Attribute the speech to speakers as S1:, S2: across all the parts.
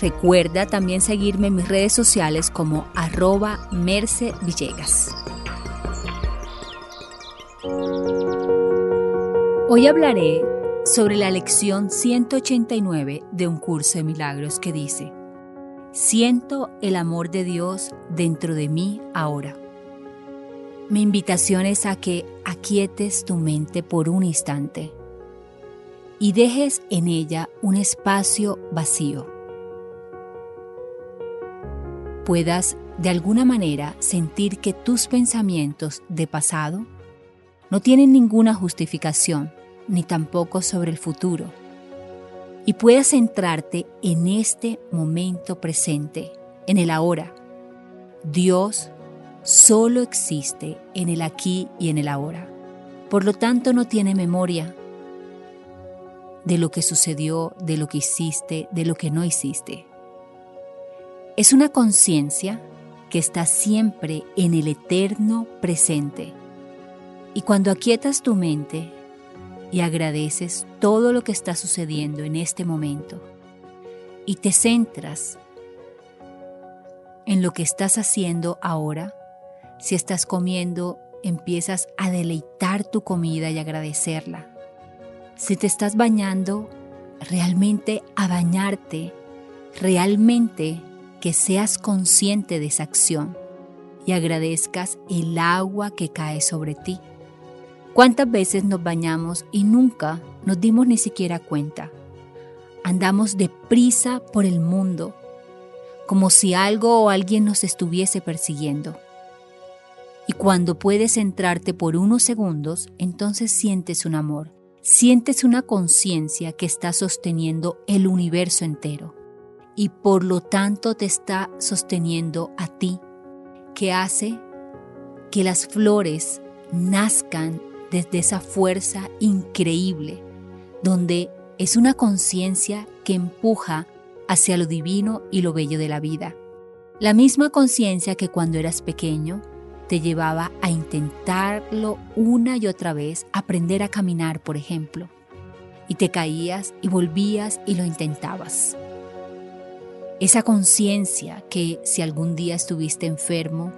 S1: Recuerda también seguirme en mis redes sociales como arroba Merce Villegas. Hoy hablaré sobre la lección 189 de un curso de milagros que dice, Siento el amor de Dios dentro de mí ahora. Mi invitación es a que aquietes tu mente por un instante y dejes en ella un espacio vacío. Puedas de alguna manera sentir que tus pensamientos de pasado no tienen ninguna justificación ni tampoco sobre el futuro y puedas centrarte en este momento presente, en el ahora. Dios solo existe en el aquí y en el ahora. Por lo tanto, no tiene memoria de lo que sucedió, de lo que hiciste, de lo que no hiciste. Es una conciencia que está siempre en el eterno presente. Y cuando aquietas tu mente y agradeces todo lo que está sucediendo en este momento y te centras en lo que estás haciendo ahora, si estás comiendo, empiezas a deleitar tu comida y agradecerla. Si te estás bañando, realmente a bañarte, realmente que seas consciente de esa acción y agradezcas el agua que cae sobre ti. ¿Cuántas veces nos bañamos y nunca nos dimos ni siquiera cuenta? Andamos deprisa por el mundo, como si algo o alguien nos estuviese persiguiendo. Y cuando puedes centrarte por unos segundos, entonces sientes un amor, sientes una conciencia que está sosteniendo el universo entero y por lo tanto te está sosteniendo a ti, que hace que las flores nazcan desde esa fuerza increíble, donde es una conciencia que empuja hacia lo divino y lo bello de la vida. La misma conciencia que cuando eras pequeño te llevaba a intentarlo una y otra vez, aprender a caminar, por ejemplo, y te caías y volvías y lo intentabas. Esa conciencia que si algún día estuviste enfermo,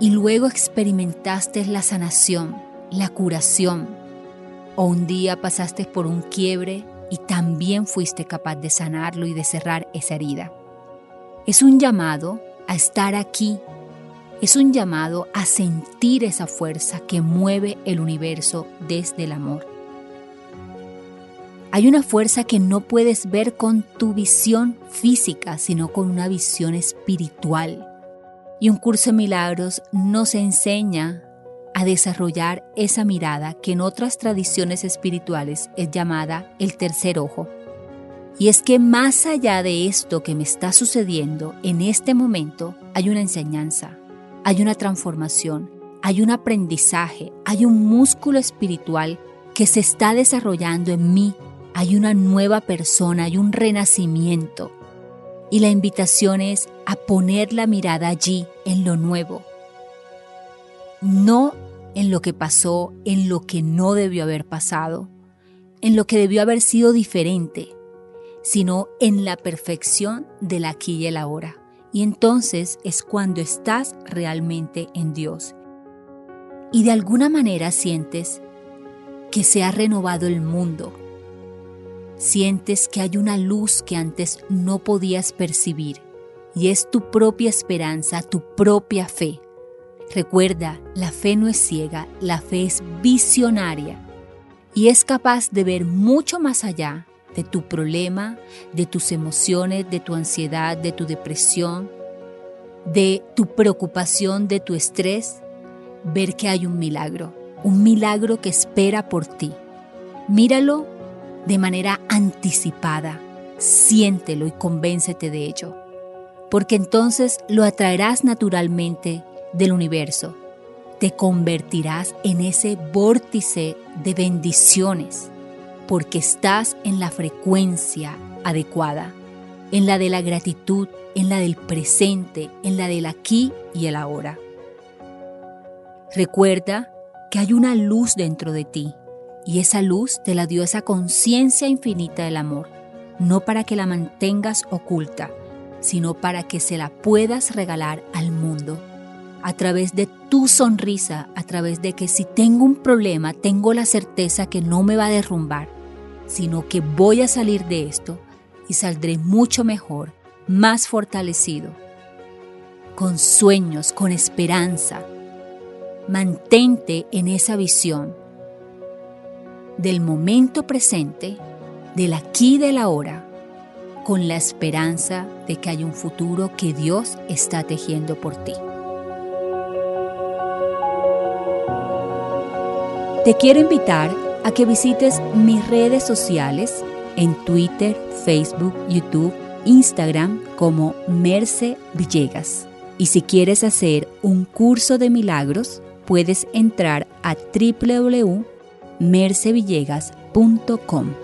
S1: y luego experimentaste la sanación, la curación, o un día pasaste por un quiebre y también fuiste capaz de sanarlo y de cerrar esa herida. Es un llamado a estar aquí, es un llamado a sentir esa fuerza que mueve el universo desde el amor. Hay una fuerza que no puedes ver con tu visión física, sino con una visión espiritual y un curso de milagros nos enseña a desarrollar esa mirada que en otras tradiciones espirituales es llamada el tercer ojo. Y es que más allá de esto que me está sucediendo en este momento, hay una enseñanza, hay una transformación, hay un aprendizaje, hay un músculo espiritual que se está desarrollando en mí, hay una nueva persona, hay un renacimiento. Y la invitación es a poner la mirada allí, en lo nuevo. No en lo que pasó, en lo que no debió haber pasado, en lo que debió haber sido diferente, sino en la perfección del aquí y el ahora. Y entonces es cuando estás realmente en Dios. Y de alguna manera sientes que se ha renovado el mundo. Sientes que hay una luz que antes no podías percibir. Y es tu propia esperanza, tu propia fe. Recuerda, la fe no es ciega, la fe es visionaria y es capaz de ver mucho más allá de tu problema, de tus emociones, de tu ansiedad, de tu depresión, de tu preocupación, de tu estrés, ver que hay un milagro, un milagro que espera por ti. Míralo de manera anticipada, siéntelo y convéncete de ello, porque entonces lo atraerás naturalmente del universo. Te convertirás en ese vórtice de bendiciones porque estás en la frecuencia adecuada, en la de la gratitud, en la del presente, en la del aquí y el ahora. Recuerda que hay una luz dentro de ti y esa luz te la dio esa conciencia infinita del amor, no para que la mantengas oculta, sino para que se la puedas regalar al mundo a través de tu sonrisa, a través de que si tengo un problema, tengo la certeza que no me va a derrumbar, sino que voy a salir de esto y saldré mucho mejor, más fortalecido, con sueños, con esperanza. Mantente en esa visión del momento presente, del aquí y del ahora, con la esperanza de que hay un futuro que Dios está tejiendo por ti. Te quiero invitar a que visites mis redes sociales en Twitter, Facebook, YouTube, Instagram como Merce Villegas. Y si quieres hacer un curso de milagros, puedes entrar a www.mercevillegas.com.